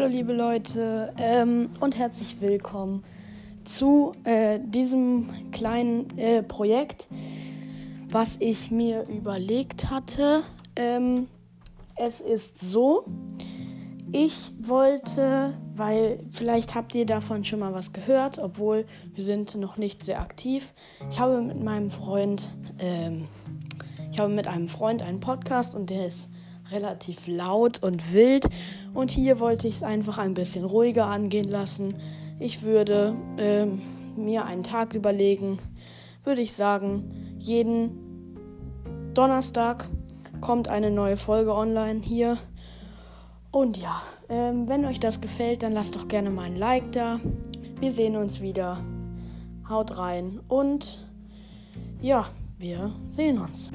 Hallo liebe Leute ähm, und herzlich willkommen zu äh, diesem kleinen äh, Projekt, was ich mir überlegt hatte. Ähm, es ist so, ich wollte, weil vielleicht habt ihr davon schon mal was gehört, obwohl wir sind noch nicht sehr aktiv. Ich habe mit meinem Freund, ähm, ich habe mit einem Freund einen Podcast und der ist relativ laut und wild. Und hier wollte ich es einfach ein bisschen ruhiger angehen lassen. Ich würde ähm, mir einen Tag überlegen, würde ich sagen, jeden Donnerstag kommt eine neue Folge online hier. Und ja, ähm, wenn euch das gefällt, dann lasst doch gerne mal ein Like da. Wir sehen uns wieder. Haut rein und ja, wir sehen uns.